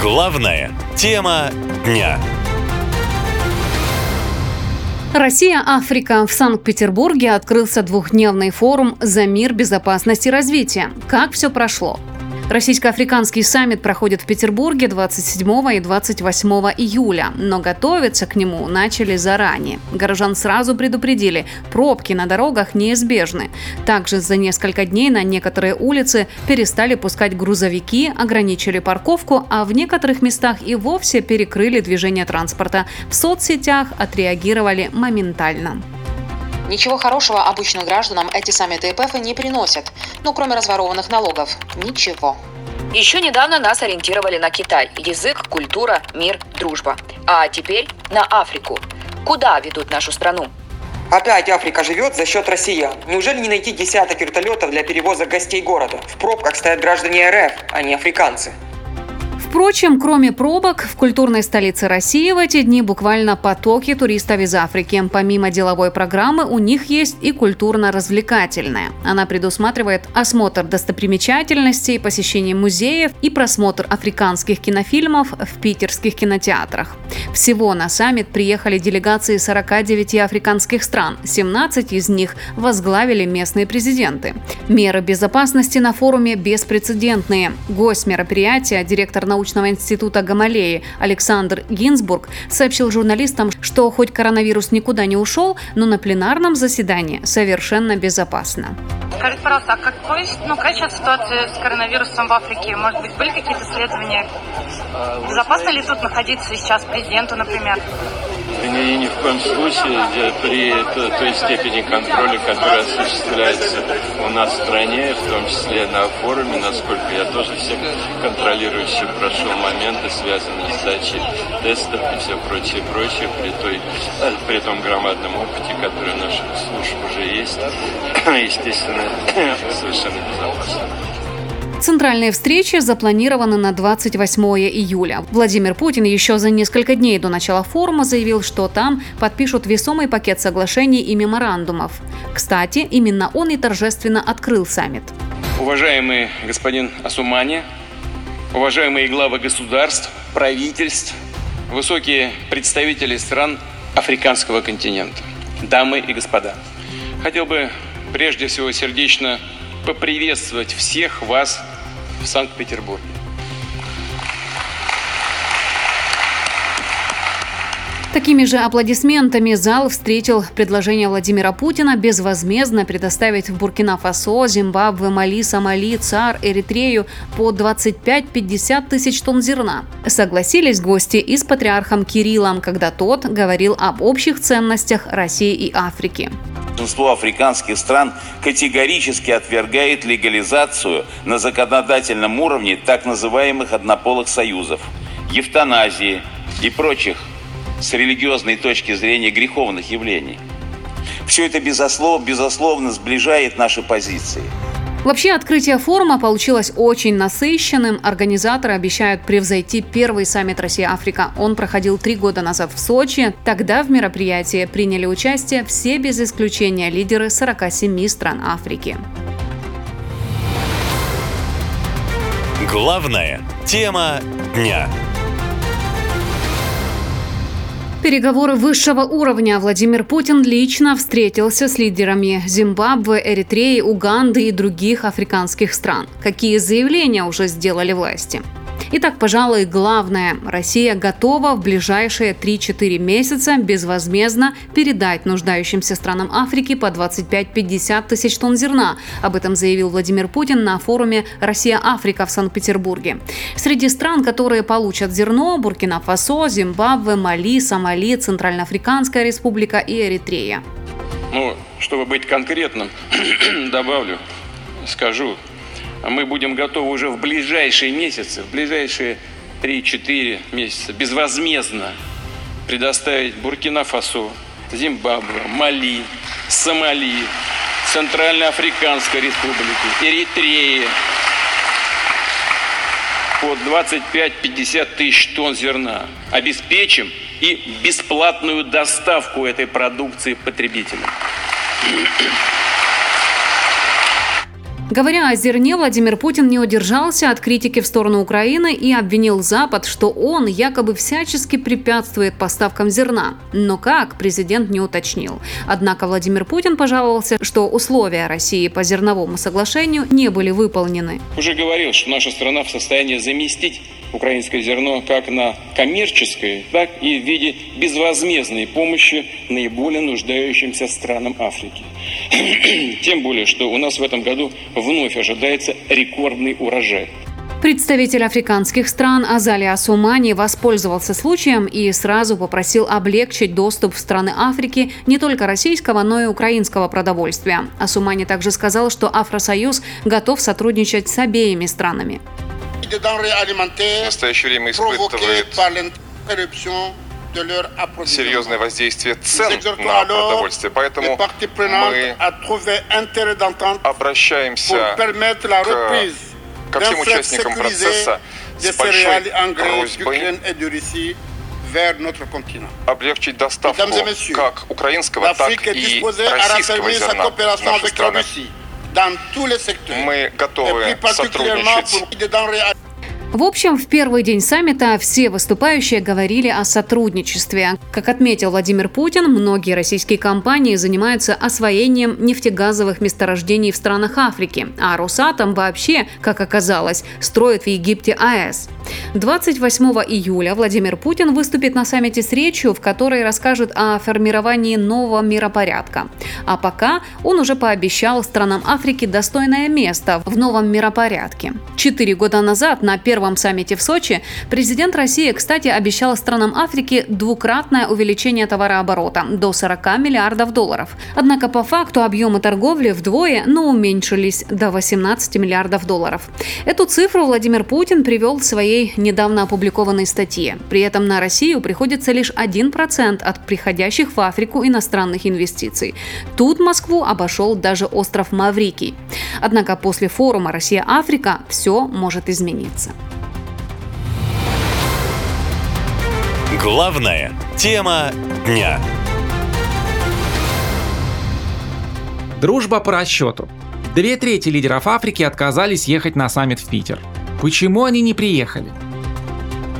Главная тема дня. Россия-Африка. В Санкт-Петербурге открылся двухдневный форум «За мир, безопасность и развитие». Как все прошло? Российско-африканский саммит проходит в Петербурге 27 и 28 июля, но готовиться к нему начали заранее. Горожан сразу предупредили, пробки на дорогах неизбежны. Также за несколько дней на некоторые улицы перестали пускать грузовики, ограничили парковку, а в некоторых местах и вовсе перекрыли движение транспорта. В соцсетях отреагировали моментально. Ничего хорошего обычным гражданам эти саммиты ИПФ не приносят. Ну, кроме разворованных налогов. Ничего. Еще недавно нас ориентировали на Китай. Язык, культура, мир, дружба. А теперь на Африку. Куда ведут нашу страну? Опять Африка живет за счет россиян. Неужели не найти десяток вертолетов для перевоза гостей города? В пробках стоят граждане РФ, а не африканцы. Впрочем, кроме пробок, в культурной столице России в эти дни буквально потоки туристов из Африки. Помимо деловой программы, у них есть и культурно-развлекательная. Она предусматривает осмотр достопримечательностей, посещение музеев и просмотр африканских кинофильмов в питерских кинотеатрах. Всего на саммит приехали делегации 49 африканских стран, 17 из них возглавили местные президенты. Меры безопасности на форуме беспрецедентные. Гость мероприятия, директор научного научного института Гамалеи Александр Гинзбург сообщил журналистам, что хоть коронавирус никуда не ушел, но на пленарном заседании совершенно безопасно. Скажите, пожалуйста, а какой, ну, какая сейчас ситуация с коронавирусом в Африке? Может быть, были какие-то исследования? Безопасно ли тут находиться сейчас президенту, например? Ни, ни в коем случае при той, степени контроля, которая осуществляется у нас в стране, в том числе на форуме, насколько я тоже всех контролирующих прошел моменты, связанные с сдачей тестов и все прочее, прочее, при, той, при том громадном опыте, который у наших служб уже есть, естественно, совершенно безопасно. Центральные встречи запланированы на 28 июля. Владимир Путин еще за несколько дней до начала форума заявил, что там подпишут весомый пакет соглашений и меморандумов. Кстати, именно он и торжественно открыл саммит. Уважаемый господин Асумани, уважаемые главы государств, правительств, высокие представители стран африканского континента, дамы и господа. Хотел бы прежде всего сердечно поприветствовать всех вас в Санкт-Петербурге. Такими же аплодисментами зал встретил предложение Владимира Путина безвозмездно предоставить в Буркина-Фасо, Зимбабве, Мали, Сомали, ЦАР, Эритрею по 25-50 тысяч тонн зерна. Согласились гости и с патриархом Кириллом, когда тот говорил об общих ценностях России и Африки. Большинство африканских стран категорически отвергает легализацию на законодательном уровне так называемых однополых союзов, евтаназии и прочих с религиозной точки зрения греховных явлений. Все это безусловно, безусловно сближает наши позиции. Вообще, открытие форума получилось очень насыщенным. Организаторы обещают превзойти первый саммит Россия-Африка. Он проходил три года назад в Сочи. Тогда в мероприятии приняли участие все без исключения лидеры 47 стран Африки. Главная тема дня. Переговоры высшего уровня Владимир Путин лично встретился с лидерами Зимбабве, Эритреи, Уганды и других африканских стран. Какие заявления уже сделали власти? Итак, пожалуй, главное. Россия готова в ближайшие 3-4 месяца безвозмездно передать нуждающимся странам Африки по 25-50 тысяч тонн зерна. Об этом заявил Владимир Путин на форуме «Россия-Африка» в Санкт-Петербурге. Среди стран, которые получат зерно – Буркина-Фасо, Зимбабве, Мали, Сомали, Центральноафриканская республика и Эритрея. Ну, чтобы быть конкретным, добавлю, скажу, мы будем готовы уже в ближайшие месяцы, в ближайшие 3-4 месяца безвозмездно предоставить Буркина-Фасо, Зимбабве, Мали, Сомали, Центральноафриканской Республики, Эритреи по 25-50 тысяч тонн зерна. Обеспечим и бесплатную доставку этой продукции потребителям. Говоря о зерне, Владимир Путин не удержался от критики в сторону Украины и обвинил Запад, что он якобы всячески препятствует поставкам зерна. Но как, президент не уточнил. Однако Владимир Путин пожаловался, что условия России по зерновому соглашению не были выполнены. Уже говорил, что наша страна в состоянии заместить украинское зерно как на коммерческой, так и в виде безвозмездной помощи наиболее нуждающимся странам Африки. Тем более, что у нас в этом году вновь ожидается рекордный урожай. Представитель африканских стран Азали Асумани воспользовался случаем и сразу попросил облегчить доступ в страны Африки не только российского, но и украинского продовольствия. Асумани также сказал, что Афросоюз готов сотрудничать с обеими странами. В настоящее время испытывает серьезное воздействие цен на продовольствие. Поэтому мы обращаемся к, ко всем участникам процесса с большой просьбой облегчить доставку как украинского, так и российского зерна в наши страны. Мы готовы сотрудничать в общем, в первый день саммита все выступающие говорили о сотрудничестве. Как отметил Владимир Путин, многие российские компании занимаются освоением нефтегазовых месторождений в странах Африки, а Росатом вообще, как оказалось, строит в Египте АЭС. 28 июля Владимир Путин выступит на саммите с речью, в которой расскажет о формировании нового миропорядка. А пока он уже пообещал странам Африки достойное место в новом миропорядке. Четыре года назад на первом первом саммите в Сочи президент России, кстати, обещал странам Африки двукратное увеличение товарооборота до 40 миллиардов долларов. Однако по факту объемы торговли вдвое, но уменьшились до 18 миллиардов долларов. Эту цифру Владимир Путин привел в своей недавно опубликованной статье. При этом на Россию приходится лишь 1% от приходящих в Африку иностранных инвестиций. Тут Москву обошел даже остров Маврикий. Однако после форума «Россия-Африка» все может измениться. Главная тема дня. Дружба по расчету. Две трети лидеров Африки отказались ехать на саммит в Питер. Почему они не приехали?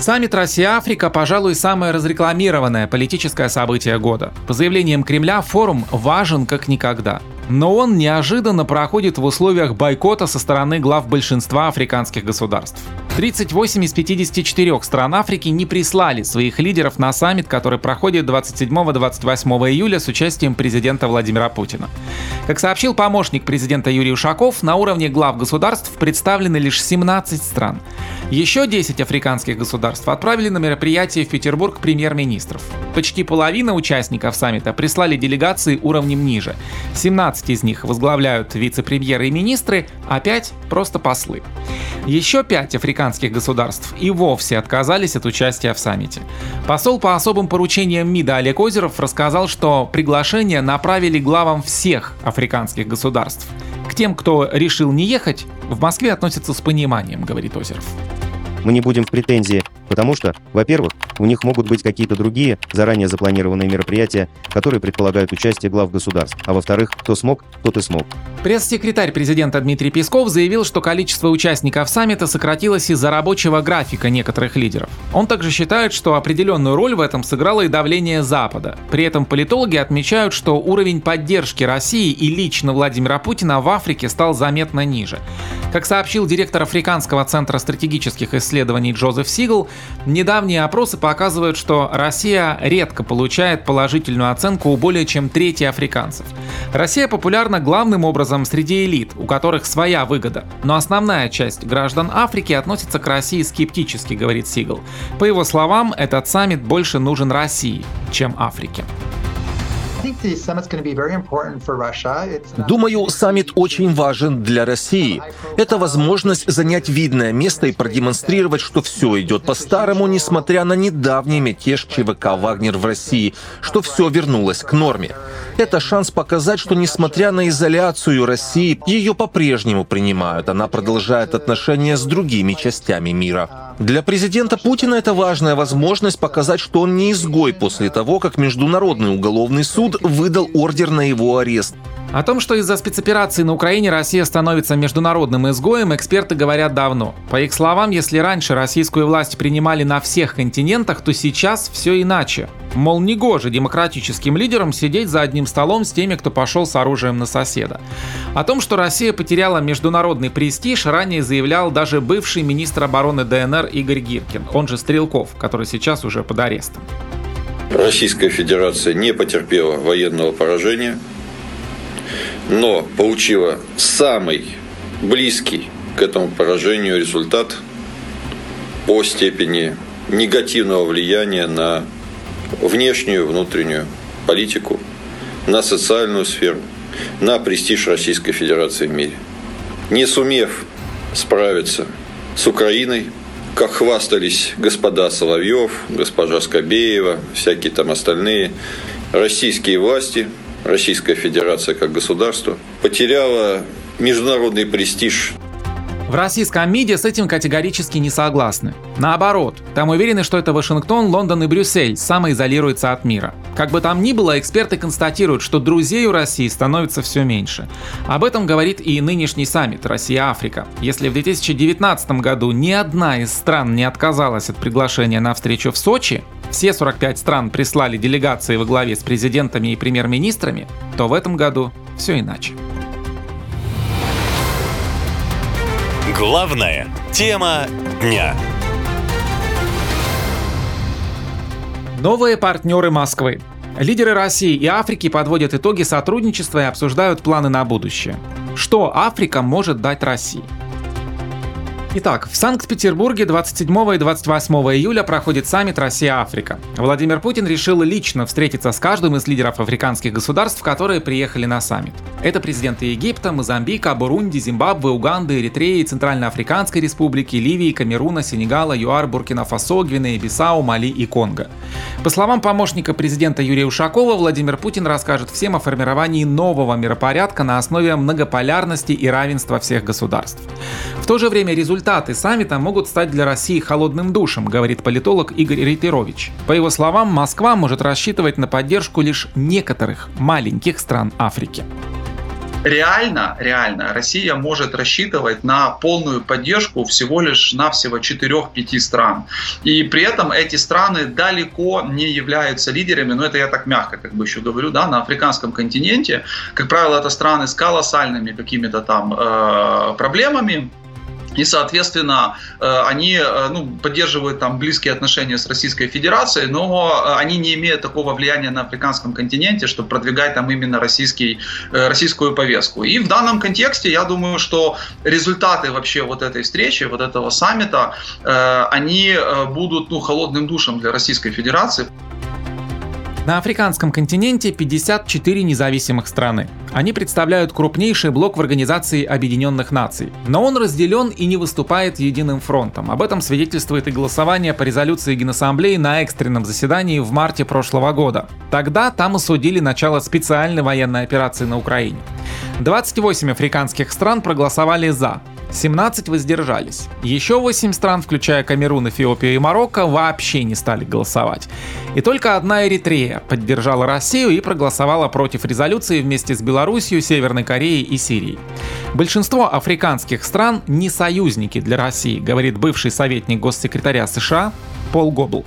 Саммит Россия-Африка, пожалуй, самое разрекламированное политическое событие года. По заявлениям Кремля, форум важен как никогда – но он неожиданно проходит в условиях бойкота со стороны глав большинства африканских государств. 38 из 54 стран Африки не прислали своих лидеров на саммит, который проходит 27-28 июля с участием президента Владимира Путина. Как сообщил помощник президента Юрий Ушаков, на уровне глав государств представлены лишь 17 стран. Еще 10 африканских государств отправили на мероприятие в Петербург премьер-министров. Почти половина участников саммита прислали делегации уровнем ниже. 17 из них возглавляют вице-премьеры и министры, а 5 — просто послы. Еще 5 африканских государств и вовсе отказались от участия в саммите. Посол по особым поручениям МИДа Олег Озеров рассказал, что приглашение направили главам всех африканских государств. К тем, кто решил не ехать, в Москве относятся с пониманием, говорит Озеров. Мы не будем в претензии Потому что, во-первых, у них могут быть какие-то другие заранее запланированные мероприятия, которые предполагают участие глав государств. А во-вторых, кто смог, тот и смог. Пресс-секретарь президента Дмитрий Песков заявил, что количество участников саммита сократилось из-за рабочего графика некоторых лидеров. Он также считает, что определенную роль в этом сыграло и давление Запада. При этом политологи отмечают, что уровень поддержки России и лично Владимира Путина в Африке стал заметно ниже. Как сообщил директор Африканского центра стратегических исследований Джозеф Сигл, Недавние опросы показывают, что Россия редко получает положительную оценку у более чем трети африканцев. Россия популярна главным образом среди элит, у которых своя выгода. Но основная часть граждан Африки относится к России скептически, говорит Сигл. По его словам, этот саммит больше нужен России, чем Африке. Думаю, саммит очень важен для России. Это возможность занять видное место и продемонстрировать, что все идет по-старому, несмотря на недавний мятеж ЧВК «Вагнер» в России, что все вернулось к норме. Это шанс показать, что несмотря на изоляцию России, ее по-прежнему принимают. Она продолжает отношения с другими частями мира. Для президента Путина это важная возможность показать, что он не изгой после того, как Международный уголовный суд выдал ордер на его арест. О том, что из-за спецоперации на Украине Россия становится международным изгоем, эксперты говорят давно. По их словам, если раньше российскую власть принимали на всех континентах, то сейчас все иначе. Мол, негоже демократическим лидерам сидеть за одним столом с теми, кто пошел с оружием на соседа. О том, что Россия потеряла международный престиж, ранее заявлял даже бывший министр обороны ДНР Игорь Гиркин, он же Стрелков, который сейчас уже под арестом. Российская Федерация не потерпела военного поражения – но получила самый близкий к этому поражению результат по степени негативного влияния на внешнюю, внутреннюю политику, на социальную сферу, на престиж Российской Федерации в мире. Не сумев справиться с Украиной, как хвастались господа Соловьев, госпожа Скобеева, всякие там остальные, российские власти – Российская Федерация как государство потеряла международный престиж. В российском МИДе с этим категорически не согласны. Наоборот, там уверены, что это Вашингтон, Лондон и Брюссель самоизолируются от мира. Как бы там ни было, эксперты констатируют, что друзей у России становится все меньше. Об этом говорит и нынешний саммит Россия-Африка. Если в 2019 году ни одна из стран не отказалась от приглашения на встречу в Сочи, все 45 стран прислали делегации во главе с президентами и премьер-министрами, то в этом году все иначе. Главная тема дня. Новые партнеры Москвы. Лидеры России и Африки подводят итоги сотрудничества и обсуждают планы на будущее. Что Африка может дать России? Итак, в Санкт-Петербурге 27 и 28 июля проходит саммит Россия-Африка. Владимир Путин решил лично встретиться с каждым из лидеров африканских государств, которые приехали на саммит. Это президенты Египта, Мозамбика, Бурунди, Зимбабве, Уганды, Эритреи, Центральноафриканской Республики, Ливии, Камеруна, Сенегала, ЮАР, Буркина-Фасо, Гвинеи, Бисау, Мали и Конго. По словам помощника президента Юрия Ушакова, Владимир Путин расскажет всем о формировании нового миропорядка на основе многополярности и равенства всех государств. В то же время результаты саммита могут стать для России холодным душем, говорит политолог Игорь Рейтерович. По его словам, Москва может рассчитывать на поддержку лишь некоторых маленьких стран Африки реально, реально Россия может рассчитывать на полную поддержку всего лишь навсего 4-5 стран. И при этом эти страны далеко не являются лидерами, но это я так мягко как бы еще говорю, да, на африканском континенте. Как правило, это страны с колоссальными какими-то там э, проблемами, и, соответственно, э, они э, ну, поддерживают там близкие отношения с Российской Федерацией, но э, они не имеют такого влияния на африканском континенте, чтобы продвигать там именно российский, российскую повестку. И в данном контексте я думаю, что результаты вообще вот этой встречи, вот этого саммита, они будут ну, холодным душем для Российской Федерации. На африканском континенте 54 независимых страны. Они представляют крупнейший блок в Организации Объединенных Наций. Но он разделен и не выступает единым фронтом. Об этом свидетельствует и голосование по резолюции Генассамблеи на экстренном заседании в марте прошлого года. Тогда там осудили начало специальной военной операции на Украине. 28 африканских стран проголосовали «за», 17 воздержались. Еще 8 стран, включая Камерун, Эфиопию и Марокко, вообще не стали голосовать. И только одна Эритрея поддержала Россию и проголосовала против резолюции вместе с Белоруссией, Северной Кореей и Сирией. Большинство африканских стран не союзники для России, говорит бывший советник госсекретаря США Пол Гобл.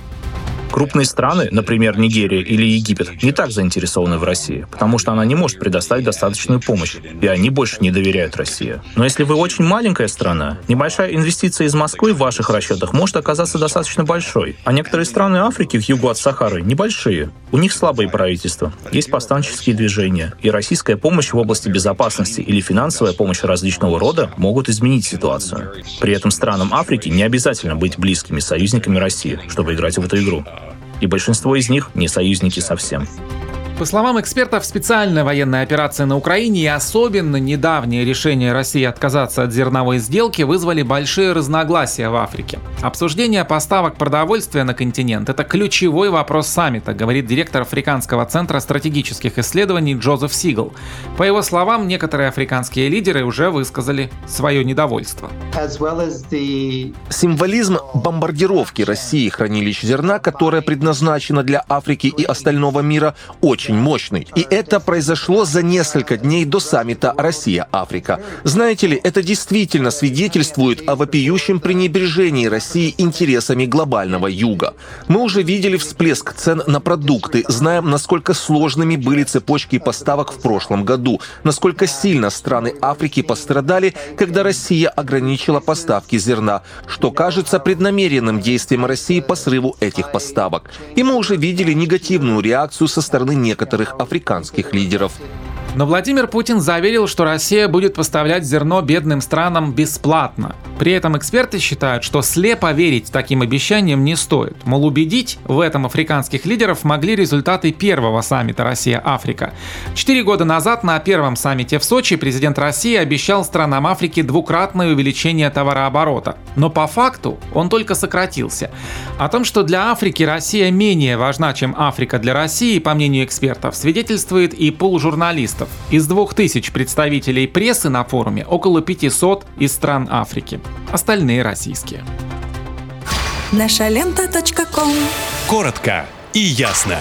Крупные страны, например, Нигерия или Египет, не так заинтересованы в России, потому что она не может предоставить достаточную помощь, и они больше не доверяют России. Но если вы очень маленькая страна, небольшая инвестиция из Москвы в ваших расчетах может оказаться достаточно большой. А некоторые страны Африки к югу от Сахары небольшие. У них слабые правительства, есть повстанческие движения, и российская помощь в области безопасности или финансовая помощь различного рода могут изменить ситуацию. При этом странам Африки не обязательно быть близкими союзниками России, чтобы играть в эту игру и большинство из них не союзники совсем. По словам экспертов, специальная военная операция на Украине и особенно недавнее решение России отказаться от зерновой сделки вызвали большие разногласия в Африке. Обсуждение поставок продовольствия на континент – это ключевой вопрос саммита, говорит директор Африканского центра стратегических исследований Джозеф Сигл. По его словам, некоторые африканские лидеры уже высказали свое недовольство. Символизм бомбардировки России хранилищ зерна, которое предназначено для Африки и остального мира, очень очень мощный. И это произошло за несколько дней до саммита Россия-Африка. Знаете ли, это действительно свидетельствует о вопиющем пренебрежении России интересами глобального юга. Мы уже видели всплеск цен на продукты, знаем, насколько сложными были цепочки поставок в прошлом году, насколько сильно страны Африки пострадали, когда Россия ограничила поставки зерна, что кажется преднамеренным действием России по срыву этих поставок. И мы уже видели негативную реакцию со стороны некоторых африканских лидеров. Но Владимир Путин заверил, что Россия будет поставлять зерно бедным странам бесплатно. При этом эксперты считают, что слепо верить таким обещаниям не стоит. Мол, убедить в этом африканских лидеров могли результаты первого саммита Россия-Африка. Четыре года назад на первом саммите в Сочи президент России обещал странам Африки двукратное увеличение товарооборота. Но по факту он только сократился. О том, что для Африки Россия менее важна, чем Африка для России, по мнению экспертов, свидетельствует и полужурналистов. Из двух тысяч представителей прессы на форуме около 500 из стран Африки остальные российские. Наша лента. Коротко и ясно.